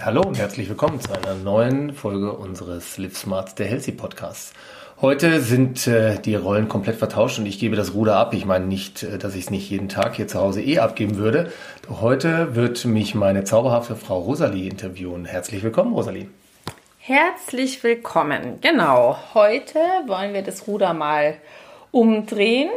Hallo und herzlich willkommen zu einer neuen Folge unseres Live Smart, der Healthy Podcasts. Heute sind äh, die Rollen komplett vertauscht und ich gebe das Ruder ab. Ich meine nicht, äh, dass ich es nicht jeden Tag hier zu Hause eh abgeben würde. Doch heute wird mich meine zauberhafte Frau Rosalie interviewen. Herzlich willkommen, Rosalie. Herzlich willkommen. Genau, heute wollen wir das Ruder mal umdrehen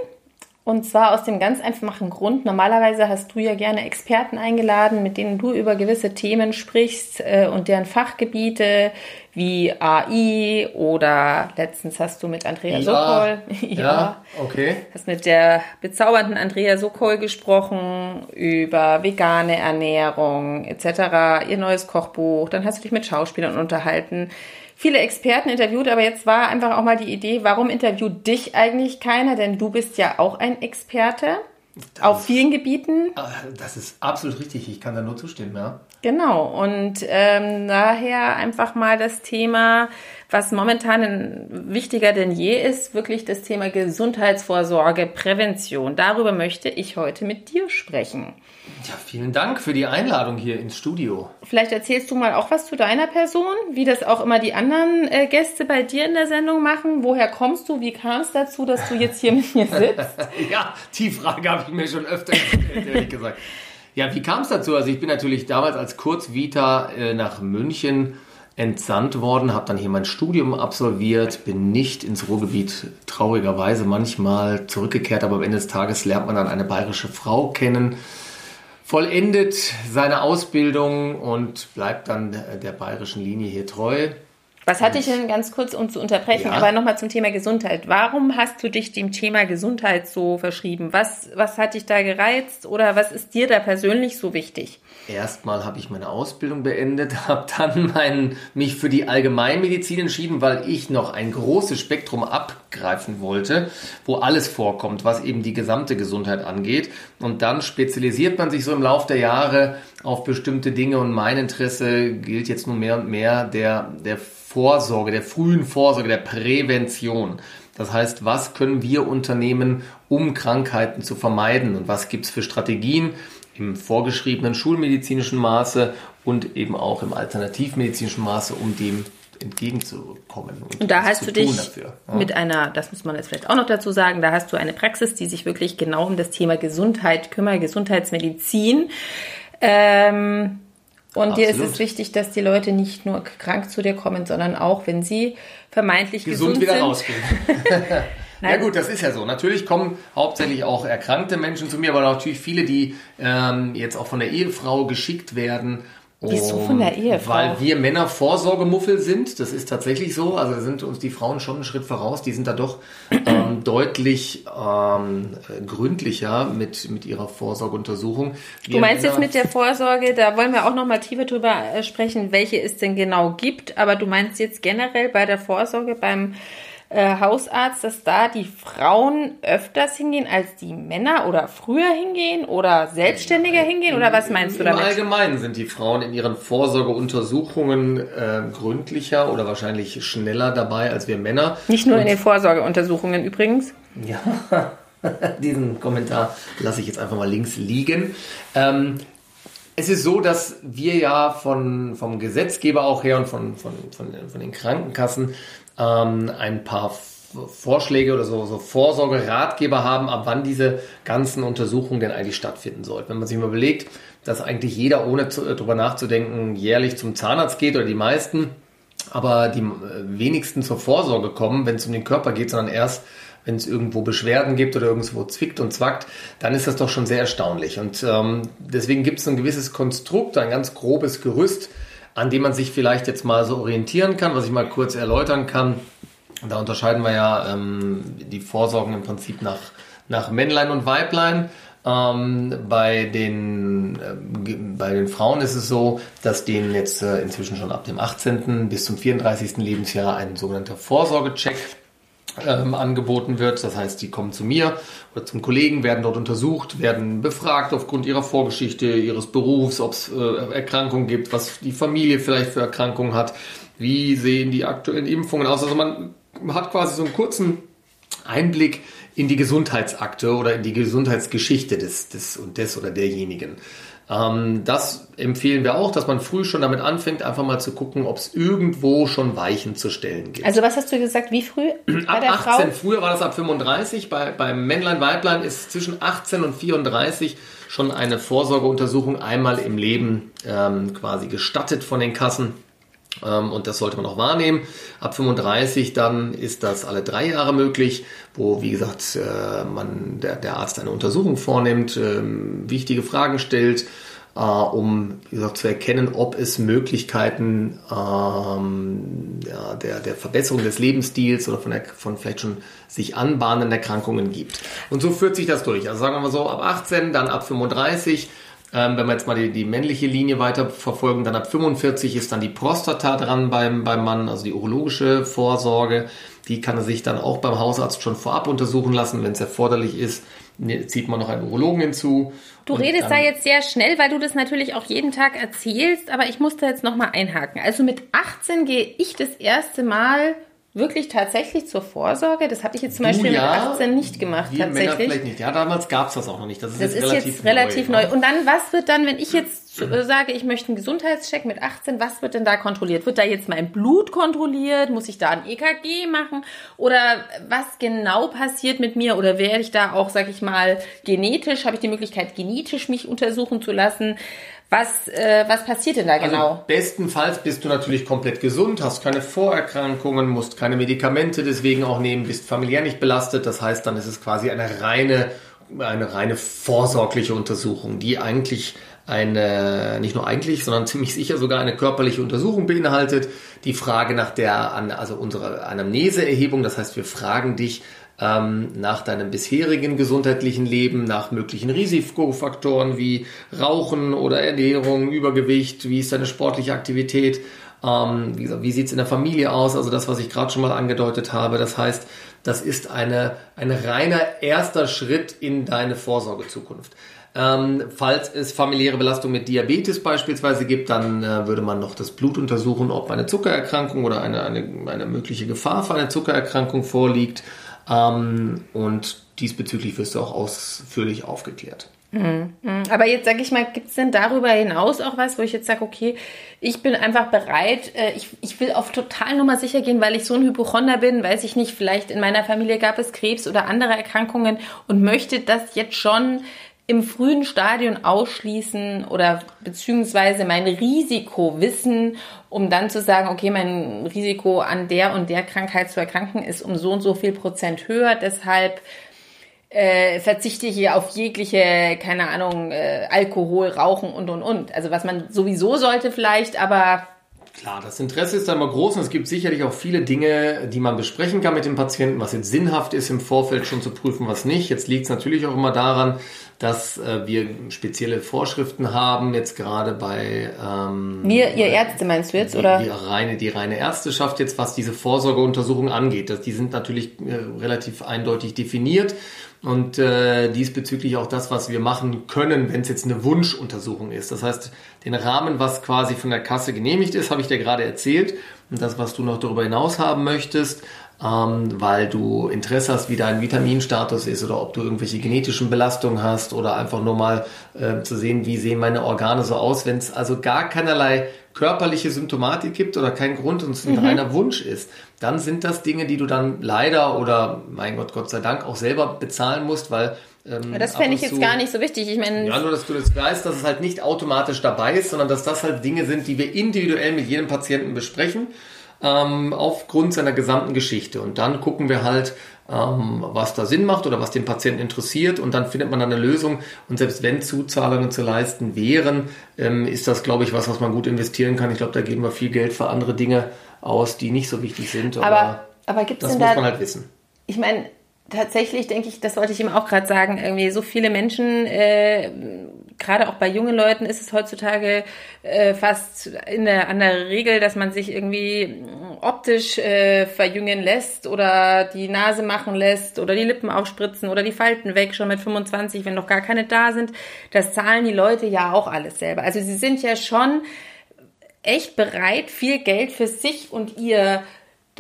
und zwar aus dem ganz einfachen Grund, normalerweise hast du ja gerne Experten eingeladen, mit denen du über gewisse Themen sprichst äh, und deren Fachgebiete wie AI oder letztens hast du mit Andrea ja, Sokol, ja, ja, okay. Hast mit der bezaubernden Andrea Sokol gesprochen über vegane Ernährung etc., ihr neues Kochbuch, dann hast du dich mit Schauspielern unterhalten viele Experten interviewt, aber jetzt war einfach auch mal die Idee, warum interviewt dich eigentlich keiner? Denn du bist ja auch ein Experte auf vielen Gebieten. Ah, das ist absolut richtig, ich kann da nur zustimmen, ja. Genau, und ähm, daher einfach mal das Thema, was momentan wichtiger denn je ist, wirklich das Thema Gesundheitsvorsorge, Prävention. Darüber möchte ich heute mit dir sprechen. Ja, vielen Dank für die Einladung hier ins Studio. Vielleicht erzählst du mal auch was zu deiner Person, wie das auch immer die anderen äh, Gäste bei dir in der Sendung machen. Woher kommst du? Wie kam es dazu, dass du jetzt hier mit mir sitzt? ja, die Frage habe ich mir schon öfter gestellt, ehrlich gesagt. Ja, wie kam es dazu? Also ich bin natürlich damals als Kurzvita äh, nach München entsandt worden, habe dann hier mein Studium absolviert, bin nicht ins Ruhrgebiet traurigerweise manchmal zurückgekehrt, aber am Ende des Tages lernt man dann eine bayerische Frau kennen, vollendet seine Ausbildung und bleibt dann der bayerischen Linie hier treu. Was hatte ich denn ganz kurz, um zu unterbrechen, ja. aber nochmal zum Thema Gesundheit. Warum hast du dich dem Thema Gesundheit so verschrieben? Was, was hat dich da gereizt oder was ist dir da persönlich so wichtig? Erstmal habe ich meine Ausbildung beendet, habe dann mein, mich für die Allgemeinmedizin entschieden, weil ich noch ein großes Spektrum abgreifen wollte, wo alles vorkommt, was eben die gesamte Gesundheit angeht. Und dann spezialisiert man sich so im Laufe der Jahre auf bestimmte Dinge und mein Interesse gilt jetzt nur mehr und mehr der, der Vorsorge, der frühen Vorsorge, der Prävention. Das heißt, was können wir unternehmen, um Krankheiten zu vermeiden und was gibt es für Strategien im vorgeschriebenen schulmedizinischen Maße und eben auch im alternativmedizinischen Maße, um dem entgegenzukommen. Und, und da hast du dich dafür, ja. mit einer, das muss man jetzt vielleicht auch noch dazu sagen, da hast du eine Praxis, die sich wirklich genau um das Thema Gesundheit kümmert, Gesundheitsmedizin. Ähm, und Absolut. dir ist es wichtig, dass die Leute nicht nur krank zu dir kommen, sondern auch, wenn sie vermeintlich gesund, gesund wieder sind. rausgehen. ja gut, das ist ja so. Natürlich kommen hauptsächlich auch erkrankte Menschen zu mir, aber natürlich viele, die ähm, jetzt auch von der Ehefrau geschickt werden Wieso von der Ehefrau? Weil wir Männer Vorsorgemuffel sind. Das ist tatsächlich so. Also sind uns die Frauen schon einen Schritt voraus. Die sind da doch ähm, deutlich ähm, gründlicher mit, mit ihrer Vorsorgeuntersuchung. Wir du meinst Männer, jetzt mit der Vorsorge, da wollen wir auch noch mal tiefer drüber äh, sprechen, welche es denn genau gibt. Aber du meinst jetzt generell bei der Vorsorge beim äh, Hausarzt, dass da die Frauen öfters hingehen als die Männer oder früher hingehen oder selbstständiger hingehen oder was meinst du damit? Im Allgemeinen sind die Frauen in ihren Vorsorgeuntersuchungen äh, gründlicher oder wahrscheinlich schneller dabei als wir Männer. Nicht nur Und in den Vorsorgeuntersuchungen übrigens. Ja, diesen Kommentar lasse ich jetzt einfach mal links liegen. Ähm, es ist so, dass wir ja von, vom Gesetzgeber auch her und von, von, von, von den Krankenkassen ähm, ein paar Vorschläge oder so, so Vorsorgeratgeber haben, ab wann diese ganzen Untersuchungen denn eigentlich stattfinden sollten. Wenn man sich mal überlegt, dass eigentlich jeder, ohne äh, darüber nachzudenken, jährlich zum Zahnarzt geht oder die meisten, aber die äh, wenigsten zur Vorsorge kommen, wenn es um den Körper geht, sondern erst, wenn es irgendwo Beschwerden gibt oder irgendwo zwickt und zwackt, dann ist das doch schon sehr erstaunlich. Und ähm, deswegen gibt es ein gewisses Konstrukt, ein ganz grobes Gerüst, an dem man sich vielleicht jetzt mal so orientieren kann, was ich mal kurz erläutern kann. Da unterscheiden wir ja ähm, die Vorsorgen im Prinzip nach, nach Männlein und Weiblein. Ähm, bei, den, äh, bei den Frauen ist es so, dass denen jetzt äh, inzwischen schon ab dem 18. bis zum 34. Lebensjahr ein sogenannter Vorsorgecheck ähm, angeboten wird. Das heißt, die kommen zu mir oder zum Kollegen, werden dort untersucht, werden befragt aufgrund ihrer Vorgeschichte, ihres Berufs, ob es äh, Erkrankungen gibt, was die Familie vielleicht für Erkrankungen hat, wie sehen die aktuellen Impfungen aus. Also man hat quasi so einen kurzen Einblick in die Gesundheitsakte oder in die Gesundheitsgeschichte des, des und des oder derjenigen. Ähm, das empfehlen wir auch, dass man früh schon damit anfängt, einfach mal zu gucken, ob es irgendwo schon Weichen zu stellen gibt. Also was hast du gesagt, wie früh? Ab 18, Frau? früher war das ab 35, bei, beim Männlein, Weiblein ist zwischen 18 und 34 schon eine Vorsorgeuntersuchung einmal im Leben ähm, quasi gestattet von den Kassen. Ähm, und das sollte man auch wahrnehmen. Ab 35 dann ist das alle drei Jahre möglich, wo, wie gesagt, äh, man, der, der Arzt eine Untersuchung vornimmt, ähm, wichtige Fragen stellt, äh, um wie gesagt, zu erkennen, ob es Möglichkeiten ähm, ja, der, der Verbesserung des Lebensstils oder von, der, von vielleicht schon sich anbahnenden Erkrankungen gibt. Und so führt sich das durch. Also sagen wir mal so, ab 18, dann ab 35 ähm, wenn wir jetzt mal die, die männliche Linie weiter verfolgen, dann ab 45 ist dann die Prostata dran beim, beim Mann, also die urologische Vorsorge. Die kann er sich dann auch beim Hausarzt schon vorab untersuchen lassen, wenn es erforderlich ist. Ne, zieht man noch einen Urologen hinzu. Du redest da jetzt sehr schnell, weil du das natürlich auch jeden Tag erzählst, aber ich muss da jetzt nochmal einhaken. Also mit 18 gehe ich das erste Mal Wirklich tatsächlich zur Vorsorge? Das habe ich jetzt zum Beispiel ja, mit 18 nicht gemacht. Wir tatsächlich. Männer vielleicht nicht. Ja, damals gab es das auch noch nicht. Das ist, das jetzt, ist relativ jetzt relativ neu. neu. Und dann, was wird dann, wenn ich jetzt sage, ich möchte einen Gesundheitscheck mit 18, was wird denn da kontrolliert? Wird da jetzt mein Blut kontrolliert? Muss ich da ein EKG machen? Oder was genau passiert mit mir? Oder werde ich da auch, sag ich mal, genetisch, habe ich die Möglichkeit, genetisch mich untersuchen zu lassen? Was, äh, was passiert denn da also genau? Bestenfalls bist du natürlich komplett gesund, hast keine Vorerkrankungen, musst keine Medikamente deswegen auch nehmen, bist familiär nicht belastet. Das heißt, dann ist es quasi eine reine, eine reine vorsorgliche Untersuchung, die eigentlich eine, nicht nur eigentlich, sondern ziemlich sicher sogar eine körperliche Untersuchung beinhaltet. Die Frage nach der, also unsere Anamneseerhebung, das heißt, wir fragen dich, ähm, nach deinem bisherigen gesundheitlichen Leben, nach möglichen Risikofaktoren wie Rauchen oder Ernährung, Übergewicht, wie ist deine sportliche Aktivität, ähm, wie, wie sieht es in der Familie aus, also das, was ich gerade schon mal angedeutet habe. Das heißt, das ist eine, ein reiner erster Schritt in deine Vorsorgezukunft. Ähm, falls es familiäre Belastung mit Diabetes beispielsweise gibt, dann äh, würde man noch das Blut untersuchen, ob eine Zuckererkrankung oder eine, eine, eine mögliche Gefahr für eine Zuckererkrankung vorliegt. Ähm, und diesbezüglich wirst du auch ausführlich aufgeklärt. Mhm. Mhm. Aber jetzt sage ich mal, gibt es denn darüber hinaus auch was, wo ich jetzt sage, okay, ich bin einfach bereit, äh, ich, ich will auf total Nummer sicher gehen, weil ich so ein Hypochonder bin, weiß ich nicht, vielleicht in meiner Familie gab es Krebs oder andere Erkrankungen und möchte das jetzt schon im frühen Stadion ausschließen oder beziehungsweise mein Risiko wissen, um dann zu sagen, okay, mein Risiko an der und der Krankheit zu erkranken ist um so und so viel Prozent höher, deshalb äh, verzichte ich auf jegliche, keine Ahnung, äh, Alkohol, Rauchen und und und. Also was man sowieso sollte vielleicht, aber Klar, das Interesse ist da immer groß und es gibt sicherlich auch viele Dinge, die man besprechen kann mit dem Patienten, was jetzt sinnhaft ist, im Vorfeld schon zu prüfen, was nicht. Jetzt liegt es natürlich auch immer daran, dass äh, wir spezielle Vorschriften haben, jetzt gerade bei ähm, mir, ihr Ärzte meinst du jetzt, die, oder? Die reine, die reine Ärzteschaft jetzt, was diese Vorsorgeuntersuchung angeht. Das, die sind natürlich äh, relativ eindeutig definiert und äh, diesbezüglich auch das, was wir machen können, wenn es jetzt eine Wunschuntersuchung ist. Das heißt, den Rahmen, was quasi von der Kasse genehmigt ist, habe ich dir gerade erzählt. Und das, was du noch darüber hinaus haben möchtest, ähm, weil du Interesse hast, wie dein Vitaminstatus ist oder ob du irgendwelche genetischen Belastungen hast oder einfach nur mal äh, zu sehen, wie sehen meine Organe so aus, wenn es also gar keinerlei körperliche Symptomatik gibt oder kein Grund und es ein mhm. reiner Wunsch ist, dann sind das Dinge, die du dann leider oder mein Gott, Gott sei Dank auch selber bezahlen musst, weil ähm, das fände ich jetzt gar nicht so wichtig. Ich meine, ja, nur dass du das weißt, dass es halt nicht automatisch dabei ist, sondern dass das halt Dinge sind, die wir individuell mit jedem Patienten besprechen ähm, aufgrund seiner gesamten Geschichte. Und dann gucken wir halt, ähm, was da Sinn macht oder was den Patienten interessiert und dann findet man dann eine Lösung. Und selbst wenn Zuzahlungen zu leisten wären, ähm, ist das, glaube ich, was, was man gut investieren kann. Ich glaube, da geben wir viel Geld für andere Dinge aus, die nicht so wichtig sind. Aber, aber, aber gibt's das denn muss da, man halt wissen. Ich meine, tatsächlich denke ich, das wollte ich ihm auch gerade sagen, irgendwie so viele Menschen äh, gerade auch bei jungen Leuten ist es heutzutage äh, fast in der, an der Regel, dass man sich irgendwie optisch äh, verjüngen lässt oder die Nase machen lässt oder die Lippen aufspritzen oder die Falten weg schon mit 25, wenn noch gar keine da sind. Das zahlen die Leute ja auch alles selber. Also sie sind ja schon echt bereit, viel Geld für sich und ihr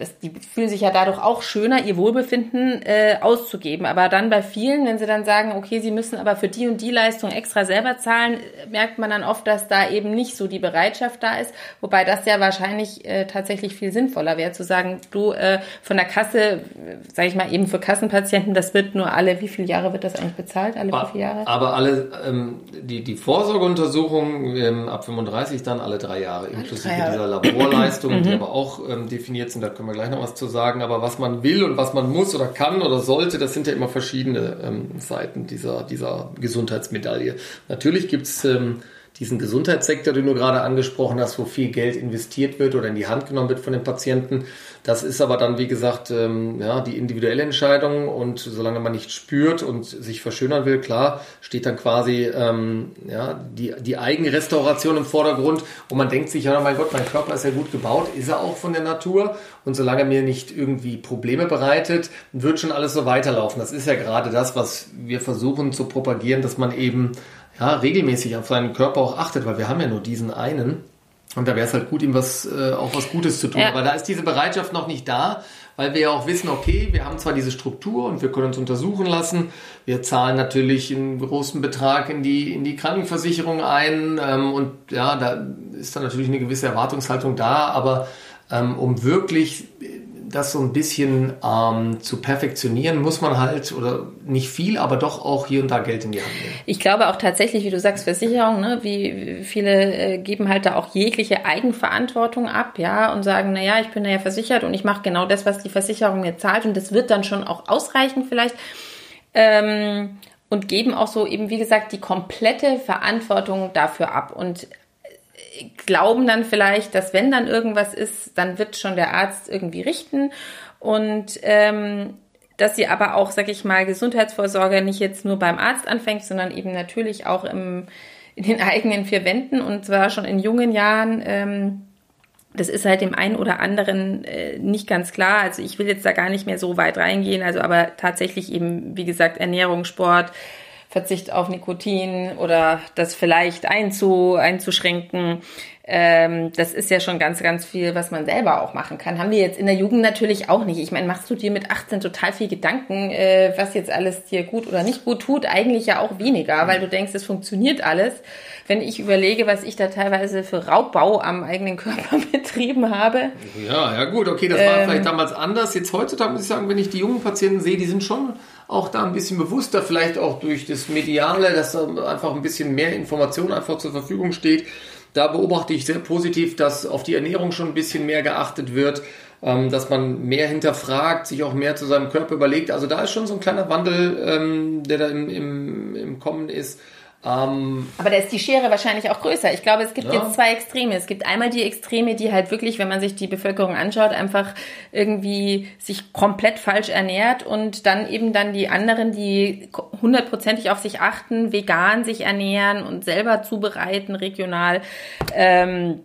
das, die fühlen sich ja dadurch auch schöner, ihr Wohlbefinden äh, auszugeben. Aber dann bei vielen, wenn sie dann sagen, okay, sie müssen aber für die und die Leistung extra selber zahlen, merkt man dann oft, dass da eben nicht so die Bereitschaft da ist. Wobei das ja wahrscheinlich äh, tatsächlich viel sinnvoller wäre, zu sagen, du äh, von der Kasse, sage ich mal eben für Kassenpatienten, das wird nur alle, wie viele Jahre wird das eigentlich bezahlt? Alle wie viele Jahre? Aber alle, ähm, die, die Vorsorgeuntersuchung ähm, ab 35 dann alle drei Jahre, inklusive drei Jahre. dieser Laborleistungen, die mhm. aber auch ähm, definiert sind, da können wir gleich noch was zu sagen. Aber was man will und was man muss oder kann oder sollte, das sind ja immer verschiedene ähm, Seiten dieser, dieser Gesundheitsmedaille. Natürlich gibt's ähm, diesen Gesundheitssektor, den du gerade angesprochen hast, wo viel Geld investiert wird oder in die Hand genommen wird von den Patienten. Das ist aber dann, wie gesagt, ähm, ja, die individuelle Entscheidung und solange man nicht spürt und sich verschönern will, klar, steht dann quasi ähm, ja, die, die Eigenrestauration im Vordergrund und man denkt sich, ja, mein Gott, mein Körper ist ja gut gebaut, ist er auch von der Natur und solange mir nicht irgendwie Probleme bereitet, wird schon alles so weiterlaufen. Das ist ja gerade das, was wir versuchen zu propagieren, dass man eben ja, regelmäßig auf seinen Körper auch achtet, weil wir haben ja nur diesen einen. Und da wäre es halt gut, ihm was, äh, auch was Gutes zu tun. Ja. Aber da ist diese Bereitschaft noch nicht da, weil wir ja auch wissen, okay, wir haben zwar diese Struktur und wir können uns untersuchen lassen. Wir zahlen natürlich einen großen Betrag in die, in die Krankenversicherung ein. Ähm, und ja, da ist dann natürlich eine gewisse Erwartungshaltung da. Aber ähm, um wirklich das so ein bisschen ähm, zu perfektionieren, muss man halt, oder nicht viel, aber doch auch hier und da Geld in die Hand nehmen. Ich glaube auch tatsächlich, wie du sagst, Versicherung, ne, wie viele äh, geben halt da auch jegliche Eigenverantwortung ab, ja, und sagen, naja, ich bin ja versichert und ich mache genau das, was die Versicherung mir zahlt und das wird dann schon auch ausreichen vielleicht. Ähm, und geben auch so eben, wie gesagt, die komplette Verantwortung dafür ab. Und glauben dann vielleicht, dass wenn dann irgendwas ist, dann wird schon der Arzt irgendwie richten und ähm, dass sie aber auch, sag ich mal, Gesundheitsvorsorge nicht jetzt nur beim Arzt anfängt, sondern eben natürlich auch im, in den eigenen vier Wänden und zwar schon in jungen Jahren. Ähm, das ist halt dem einen oder anderen äh, nicht ganz klar. Also ich will jetzt da gar nicht mehr so weit reingehen. Also aber tatsächlich eben, wie gesagt, Ernährung, Sport, Verzicht auf Nikotin oder das vielleicht einzu, einzuschränken. Ähm, das ist ja schon ganz, ganz viel, was man selber auch machen kann. Haben wir jetzt in der Jugend natürlich auch nicht. Ich meine, machst du dir mit 18 total viel Gedanken, äh, was jetzt alles dir gut oder nicht gut tut? Eigentlich ja auch weniger, weil du denkst, es funktioniert alles. Wenn ich überlege, was ich da teilweise für Raubbau am eigenen Körper betrieben habe. Ja, ja gut, okay, das war ähm, vielleicht damals anders. Jetzt heutzutage muss ich sagen, wenn ich die jungen Patienten sehe, die sind schon auch da ein bisschen bewusster, vielleicht auch durch das Mediale, dass da einfach ein bisschen mehr Information einfach zur Verfügung steht. Da beobachte ich sehr positiv, dass auf die Ernährung schon ein bisschen mehr geachtet wird, ähm, dass man mehr hinterfragt, sich auch mehr zu seinem Körper überlegt. Also da ist schon so ein kleiner Wandel, ähm, der da im, im, im Kommen ist. Ähm, Aber da ist die Schere wahrscheinlich auch größer. Ich glaube, es gibt ja. jetzt zwei Extreme. Es gibt einmal die Extreme, die halt wirklich, wenn man sich die Bevölkerung anschaut, einfach irgendwie sich komplett falsch ernährt und dann eben dann die anderen, die hundertprozentig auf sich achten, vegan sich ernähren und selber zubereiten, regional. Ähm,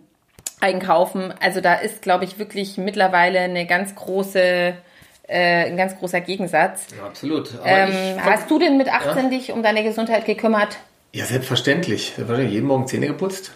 einkaufen. Also da ist, glaube ich, wirklich mittlerweile eine ganz große äh, ein ganz großer Gegensatz. Ja, absolut. Ähm, hast du denn mit 18 ja? dich um deine Gesundheit gekümmert? Ja, selbstverständlich. Wird jeden Morgen Zähne geputzt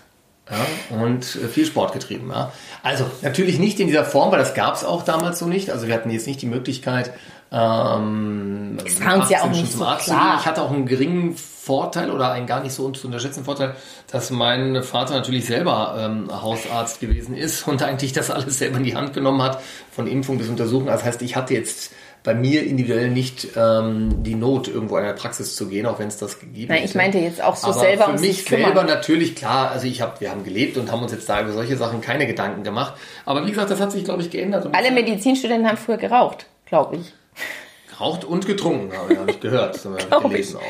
ja, und äh, viel Sport getrieben. Ja. Also natürlich nicht in dieser Form, weil das gab es auch damals so nicht. Also wir hatten jetzt nicht die Möglichkeit, ähm, es war uns ja auch nicht so klar. Ich hatte auch einen geringen Vorteil oder einen gar nicht so zu unterschätzenden Vorteil, dass mein Vater natürlich selber ähm, Hausarzt gewesen ist und eigentlich das alles selber in die Hand genommen hat, von Impfung bis Untersuchung. Das heißt, ich hatte jetzt bei mir individuell nicht ähm, die Not, irgendwo in der Praxis zu gehen, auch wenn es das gegeben hat. Ich meinte jetzt auch so Aber selber für mich selber natürlich klar. Also ich habe, wir haben gelebt und haben uns jetzt da über solche Sachen keine Gedanken gemacht. Aber wie gesagt, das hat sich, glaube ich, geändert. Alle Medizinstudenten haben früher geraucht, glaube ich. Geraucht und getrunken, habe hab ich gehört, das haben wir gelesen auch.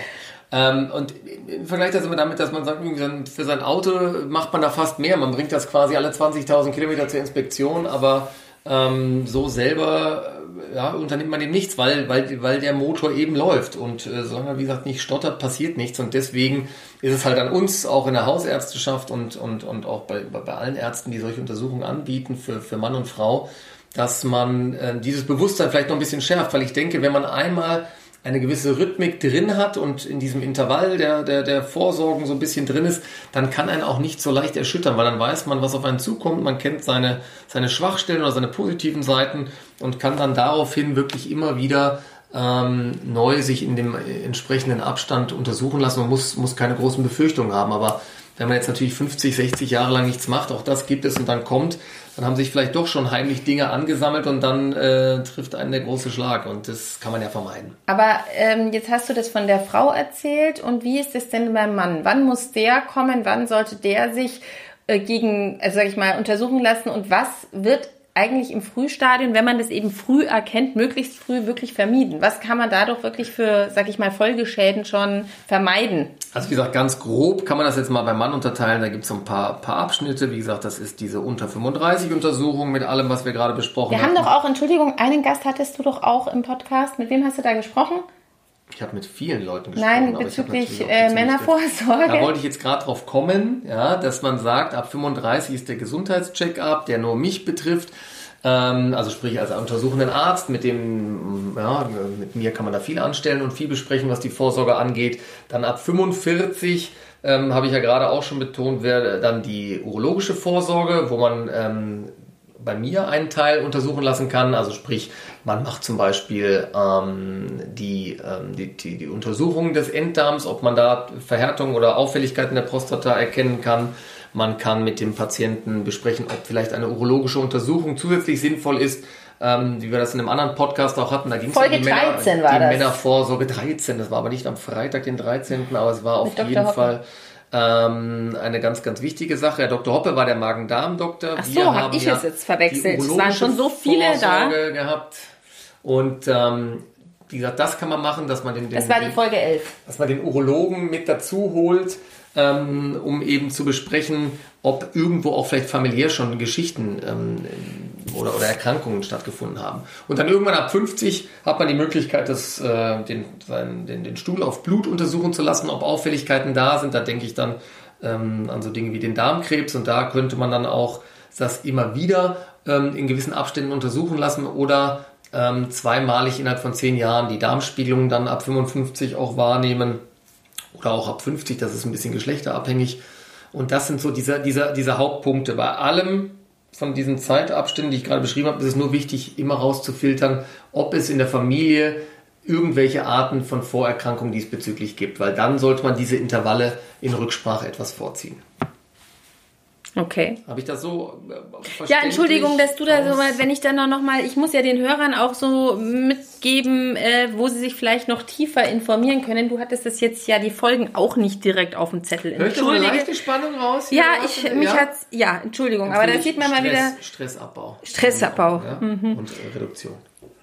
Ähm, und im Vergleich das immer damit, dass man sagt, für sein Auto macht man da fast mehr. Man bringt das quasi alle 20.000 Kilometer zur Inspektion, aber ähm, so selber ja, unternimmt man eben nichts, weil, weil, weil der Motor eben läuft. Und äh, solange, wie gesagt, nicht stottert, passiert nichts. Und deswegen ist es halt an uns, auch in der Hausärzteschaft und, und, und auch bei, bei allen Ärzten, die solche Untersuchungen anbieten für, für Mann und Frau, dass man äh, dieses Bewusstsein vielleicht noch ein bisschen schärft, weil ich denke, wenn man einmal eine gewisse Rhythmik drin hat und in diesem Intervall der, der, der Vorsorgen so ein bisschen drin ist, dann kann einen auch nicht so leicht erschüttern, weil dann weiß man, was auf einen zukommt, man kennt seine, seine Schwachstellen oder seine positiven Seiten und kann dann daraufhin wirklich immer wieder ähm, neu sich in dem entsprechenden Abstand untersuchen lassen und muss, muss keine großen Befürchtungen haben. Aber wenn man jetzt natürlich 50, 60 Jahre lang nichts macht, auch das gibt es und dann kommt, dann haben sich vielleicht doch schon heimlich Dinge angesammelt und dann äh, trifft einen der große Schlag und das kann man ja vermeiden. Aber ähm, jetzt hast du das von der Frau erzählt und wie ist es denn beim Mann? Wann muss der kommen? Wann sollte der sich äh, gegen, also sag ich mal, untersuchen lassen und was wird eigentlich im Frühstadium, wenn man das eben früh erkennt, möglichst früh wirklich vermieden? Was kann man dadurch wirklich für, sag ich mal, Folgeschäden schon vermeiden? Also wie gesagt, ganz grob kann man das jetzt mal beim Mann unterteilen. Da gibt es so ein paar, paar Abschnitte. Wie gesagt, das ist diese unter 35 Untersuchung mit allem, was wir gerade besprochen haben. Wir haben doch auch, Entschuldigung, einen Gast hattest du doch auch im Podcast. Mit wem hast du da gesprochen? Ich habe mit vielen Leuten gesprochen. Nein, bezüglich äh, Männervorsorge. Da wollte ich jetzt gerade drauf kommen, ja, dass man sagt, ab 35 ist der Gesundheitscheck-up, der nur mich betrifft. Ähm, also sprich als untersuchenden Arzt, mit dem, ja, mit mir kann man da viel anstellen und viel besprechen, was die Vorsorge angeht. Dann ab 45 ähm, habe ich ja gerade auch schon betont, wäre dann die urologische Vorsorge, wo man ähm, bei mir einen Teil untersuchen lassen kann. Also sprich, man macht zum Beispiel ähm, die, ähm, die, die, die, Untersuchung des Enddarms, ob man da Verhärtungen oder Auffälligkeiten der Prostata erkennen kann. Man kann mit dem Patienten besprechen, ob vielleicht eine urologische Untersuchung zusätzlich sinnvoll ist. Ähm, wie wir das in einem anderen Podcast auch hatten, da ging es um die, Männer, die Männervorsorge 13. Das war aber nicht am Freitag, den 13., aber es war auf jeden Hoppe. Fall ähm, eine ganz, ganz wichtige Sache. Herr Dr. Hoppe war der Magen-Darm-Doktor. Ach so, habe ich ja es jetzt verwechselt. Es waren schon so viele Vorsorge da. gehabt. Und ähm, wie gesagt, das kann man machen, dass man den, den Das war die Folge 11. Dass man den Urologen mit dazu holt, ähm, um eben zu besprechen, ob irgendwo auch vielleicht familiär schon Geschichten ähm, oder, oder Erkrankungen stattgefunden haben. Und dann irgendwann ab 50 hat man die Möglichkeit, das, äh, den, den, den Stuhl auf Blut untersuchen zu lassen, ob Auffälligkeiten da sind. Da denke ich dann ähm, an so Dinge wie den Darmkrebs und da könnte man dann auch das immer wieder ähm, in gewissen Abständen untersuchen lassen oder ähm, zweimalig innerhalb von zehn Jahren die Darmspiegelung dann ab 55 auch wahrnehmen oder auch ab 50, das ist ein bisschen geschlechterabhängig. Und das sind so diese, diese, diese Hauptpunkte. Bei allem von diesen Zeitabständen, die ich gerade beschrieben habe, ist es nur wichtig, immer rauszufiltern, ob es in der Familie irgendwelche Arten von Vorerkrankungen diesbezüglich gibt, weil dann sollte man diese Intervalle in Rücksprache etwas vorziehen. Okay. Habe ich das so äh, Ja, Entschuldigung, dass du da so mal, wenn ich dann noch mal, ich muss ja den Hörern auch so mitgeben, äh, wo sie sich vielleicht noch tiefer informieren können. Du hattest das jetzt ja die Folgen auch nicht direkt auf dem Zettel. Hört so eine leichte Spannung raus? Hier ja, ich mich ja? hat's ja, Entschuldigung, aber da sieht man mal wieder Stressabbau. Stressabbau ja? mhm. und äh, Reduktion.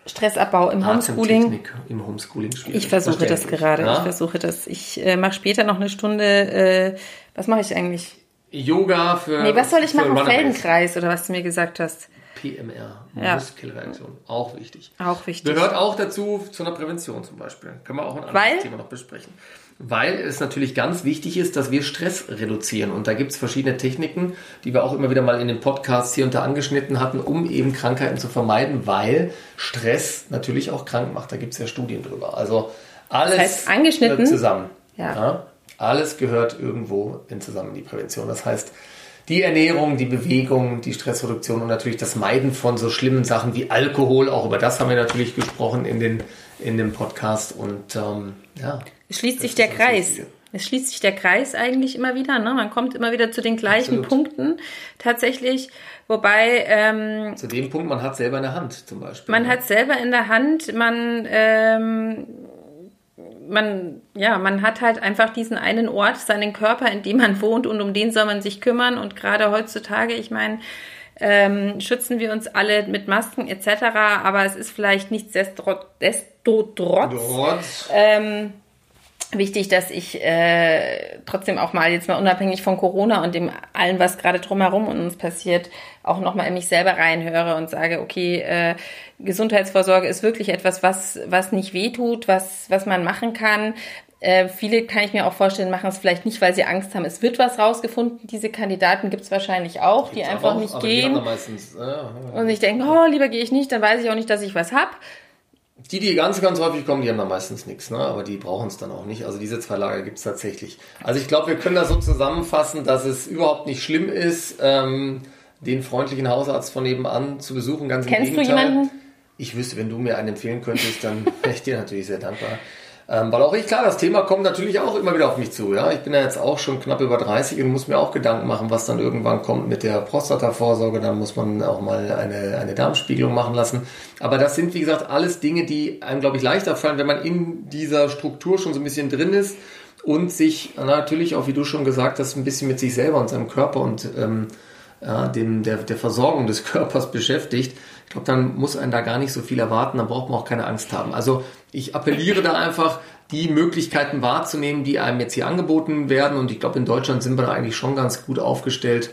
Stressabbau im Homeschooling. Im Homeschooling Ich versuche das gerade. Ja? Ich versuche das. Ich äh, mache später noch eine Stunde. Äh, was mache ich eigentlich? Yoga für. Nee, was soll ich machen? Feldenkreis oder was du mir gesagt hast? PMR, ja. Muskelreaktion, auch wichtig. Auch wichtig. Gehört auch dazu zu einer Prävention zum Beispiel. Können wir auch ein anderes Weil? Thema noch besprechen. Weil es natürlich ganz wichtig ist, dass wir Stress reduzieren. Und da gibt es verschiedene Techniken, die wir auch immer wieder mal in den Podcasts hier unter angeschnitten hatten, um eben Krankheiten zu vermeiden, weil Stress natürlich auch krank macht. Da gibt es ja Studien drüber. Also alles das heißt, angeschnitten? zusammen. Ja. ja. Alles gehört irgendwo in zusammen die Prävention. Das heißt, die Ernährung, die Bewegung, die Stressreduktion und natürlich das Meiden von so schlimmen Sachen wie Alkohol, auch über das haben wir natürlich gesprochen in, den, in dem Podcast. Und ähm, ja. Es schließt sich der Kreis. Wichtige. Es schließt sich der Kreis eigentlich immer wieder. Ne? Man kommt immer wieder zu den gleichen Absolut. Punkten tatsächlich. Wobei. Ähm, zu dem Punkt, man hat selber in der Hand zum Beispiel. Man ne? hat selber in der Hand, man. Ähm, man, ja, man hat halt einfach diesen einen Ort, seinen Körper, in dem man wohnt und um den soll man sich kümmern. Und gerade heutzutage, ich meine, ähm, schützen wir uns alle mit Masken etc., aber es ist vielleicht nichtsdestotrotz ähm, wichtig, dass ich äh, trotzdem auch mal jetzt mal unabhängig von Corona und dem allen, was gerade drumherum uns passiert, auch nochmal in mich selber reinhöre und sage, okay, äh, Gesundheitsvorsorge ist wirklich etwas, was, was nicht wehtut, was, was man machen kann. Äh, viele kann ich mir auch vorstellen, machen es vielleicht nicht, weil sie Angst haben. Es wird was rausgefunden. Diese Kandidaten gibt es wahrscheinlich auch, die einfach auch, nicht gehen. Meistens, äh, und ich denke, oh, lieber gehe ich nicht, dann weiß ich auch nicht, dass ich was hab Die, die ganz, ganz häufig kommen, die haben da meistens nichts, ne? aber die brauchen es dann auch nicht. Also diese zwei Lager gibt es tatsächlich. Also ich glaube, wir können das so zusammenfassen, dass es überhaupt nicht schlimm ist, ähm, den freundlichen Hausarzt von nebenan zu besuchen. Ganz Kennst im du Gegenteil. jemanden? Ich wüsste, wenn du mir einen empfehlen könntest, dann wäre ich dir natürlich sehr dankbar. Ähm, weil auch ich, klar, das Thema kommt natürlich auch immer wieder auf mich zu. Ja? Ich bin ja jetzt auch schon knapp über 30 und muss mir auch Gedanken machen, was dann irgendwann kommt mit der Prostatavorsorge. Dann muss man auch mal eine, eine Darmspiegelung machen lassen. Aber das sind, wie gesagt, alles Dinge, die einem, glaube ich, leichter fallen, wenn man in dieser Struktur schon so ein bisschen drin ist und sich natürlich auch, wie du schon gesagt hast, ein bisschen mit sich selber und seinem Körper und ähm, ja, dem, der, der Versorgung des Körpers beschäftigt. Ich glaube, dann muss einen da gar nicht so viel erwarten, dann braucht man auch keine Angst haben. Also ich appelliere da einfach, die Möglichkeiten wahrzunehmen, die einem jetzt hier angeboten werden. Und ich glaube, in Deutschland sind wir da eigentlich schon ganz gut aufgestellt,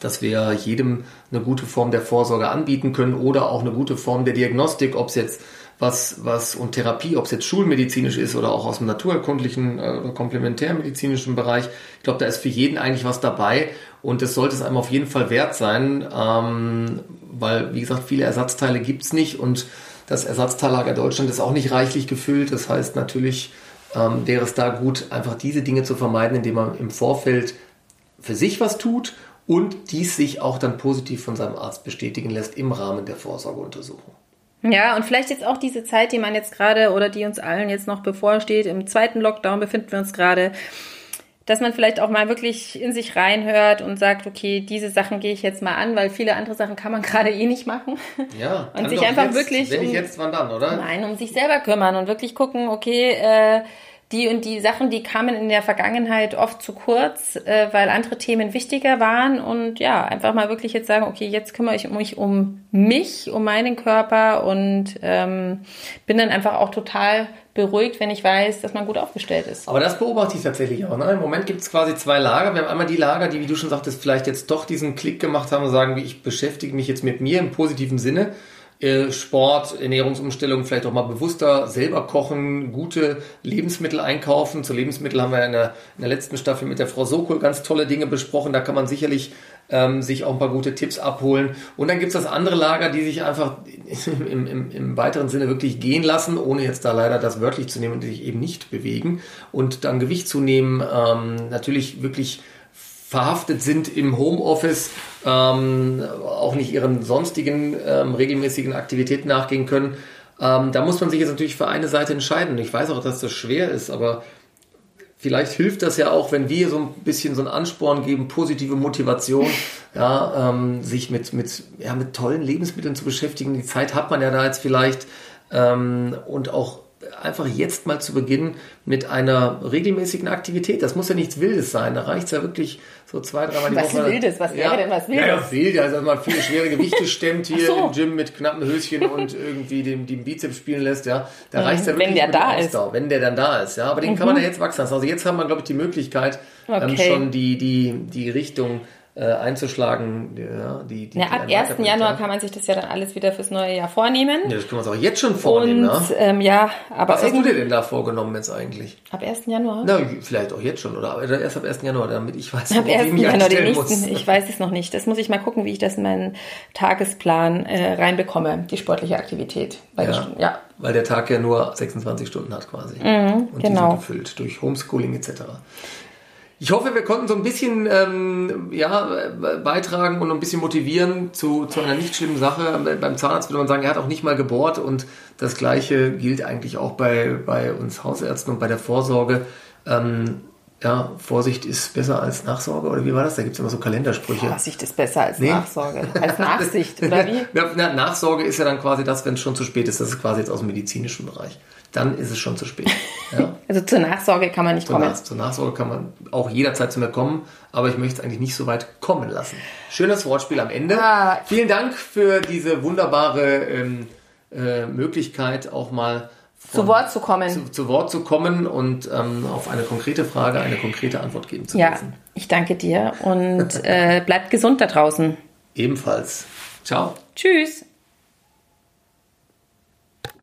dass wir jedem eine gute Form der Vorsorge anbieten können oder auch eine gute Form der Diagnostik, ob es jetzt was, was und Therapie, ob es jetzt schulmedizinisch ist oder auch aus dem naturerkundlichen äh, oder komplementärmedizinischen Bereich. Ich glaube, da ist für jeden eigentlich was dabei und das sollte es einem auf jeden Fall wert sein, ähm, weil, wie gesagt, viele Ersatzteile gibt's nicht und das Ersatzteillager Deutschland ist auch nicht reichlich gefüllt. Das heißt natürlich, ähm, wäre es da gut, einfach diese Dinge zu vermeiden, indem man im Vorfeld für sich was tut und dies sich auch dann positiv von seinem Arzt bestätigen lässt im Rahmen der Vorsorgeuntersuchung. Ja, und vielleicht jetzt auch diese Zeit, die man jetzt gerade oder die uns allen jetzt noch bevorsteht. Im zweiten Lockdown befinden wir uns gerade dass man vielleicht auch mal wirklich in sich reinhört und sagt, okay, diese Sachen gehe ich jetzt mal an, weil viele andere Sachen kann man gerade eh nicht machen. Ja, und sich einfach jetzt, wirklich Wenn um, nicht jetzt, wann dann, oder? nein, um sich selber kümmern und wirklich gucken, okay, äh, die und die Sachen, die kamen in der Vergangenheit oft zu kurz, äh, weil andere Themen wichtiger waren und ja, einfach mal wirklich jetzt sagen, okay, jetzt kümmere ich mich um mich, um meinen Körper und ähm, bin dann einfach auch total beruhigt, wenn ich weiß, dass man gut aufgestellt ist. Aber das beobachte ich tatsächlich auch. Ne? Im Moment gibt es quasi zwei Lager. Wir haben einmal die Lager, die, wie du schon sagtest, vielleicht jetzt doch diesen Klick gemacht haben und sagen, wie ich beschäftige mich jetzt mit mir im positiven Sinne. Äh, Sport, Ernährungsumstellung, vielleicht auch mal bewusster selber kochen, gute Lebensmittel einkaufen. Zu Lebensmitteln haben wir in der, in der letzten Staffel mit der Frau Sokol ganz tolle Dinge besprochen. Da kann man sicherlich ähm, sich auch ein paar gute Tipps abholen. Und dann gibt's das andere Lager, die sich einfach im, im, im weiteren Sinne wirklich gehen lassen, ohne jetzt da leider das wörtlich zu nehmen und sich eben nicht bewegen und dann Gewicht zu nehmen, ähm, natürlich wirklich verhaftet sind im Homeoffice, ähm, auch nicht ihren sonstigen ähm, regelmäßigen Aktivitäten nachgehen können. Ähm, da muss man sich jetzt natürlich für eine Seite entscheiden. Ich weiß auch, dass das schwer ist, aber vielleicht hilft das ja auch, wenn wir so ein bisschen so einen Ansporn geben, positive Motivation, ja, ähm, sich mit, mit, ja, mit tollen Lebensmitteln zu beschäftigen. Die Zeit hat man ja da jetzt vielleicht ähm, und auch einfach jetzt mal zu beginnen mit einer regelmäßigen Aktivität. Das muss ja nichts Wildes sein. Da reicht es ja wirklich so zwei, dreimal die Was Woche. Wildes? Was wäre denn was Wildes? Ja, ja, wild. Also man viele schwere Gewichte stemmt hier so. im Gym mit knappen Höschen und irgendwie den, den Bizeps spielen lässt. Ja, da reicht es ja Mhm. wenn wirklich der da ist. Mhm. Ausdauer, wenn der dann da ist. Ja, aber den kann man ja jetzt wachsen lassen. Also jetzt haben wir, glaube ich, die Möglichkeit, ähm, Okay. schon die, die, die Richtung äh, einzuschlagen. Ja, die, die, Ja, die ab einen 1. weiterbringt, Januar ja. kann man sich das ja dann alles wieder fürs neue Jahr vornehmen. Ja, das können wir uns auch jetzt schon vornehmen. Und Ja. ähm, ja, aber Was hast du dir denn da vorgenommen jetzt eigentlich? ab 1. Januar? Na, vielleicht auch jetzt schon, oder erst ab 1. Januar, damit ich weiß, Ab worauf ich 1. mich Januar den nächsten. Ich weiß es noch nicht. Das muss ich mal gucken, wie ich das in meinen Tagesplan äh, reinbekomme, die sportliche Aktivität. Weil Ja. ja. Weil der Tag ja nur 26 Stunden hat quasi. und die genau. sind gefüllt durch Homeschooling etc. Ich hoffe, wir konnten so ein bisschen ähm, ja, beitragen und ein bisschen motivieren zu, zu einer nicht schlimmen Sache. Beim Zahnarzt würde man sagen, er hat auch nicht mal gebohrt und das Gleiche gilt eigentlich auch bei, bei uns Hausärzten und bei der Vorsorge. Ähm, ja, Vorsicht ist besser als Nachsorge oder wie war das? Da gibt es immer so Kalendersprüche. Vorsicht ist besser als Nee. Nachsorge. Als Nachsicht, oder wie? Ja, na, Nachsorge ist ja dann quasi das, wenn es schon zu spät ist. Das ist quasi jetzt aus dem medizinischen Bereich. Dann ist es schon zu spät. Ja. Also zur Nachsorge kann man nicht Zur, kommen. Nach zur Nachsorge kann man auch jederzeit zu mir kommen, aber ich möchte es eigentlich nicht so weit kommen lassen. Schönes Wortspiel am Ende. Ah. Vielen Dank für diese wunderbare ähm, äh, Möglichkeit, auch mal Zu Wort zu kommen. zu, zu Wort zu kommen und ähm, auf eine konkrete Frage eine konkrete Antwort geben zu ja, dürfen. ich danke dir und äh, bleibt gesund da draußen. Ebenfalls. Ciao. Tschüss.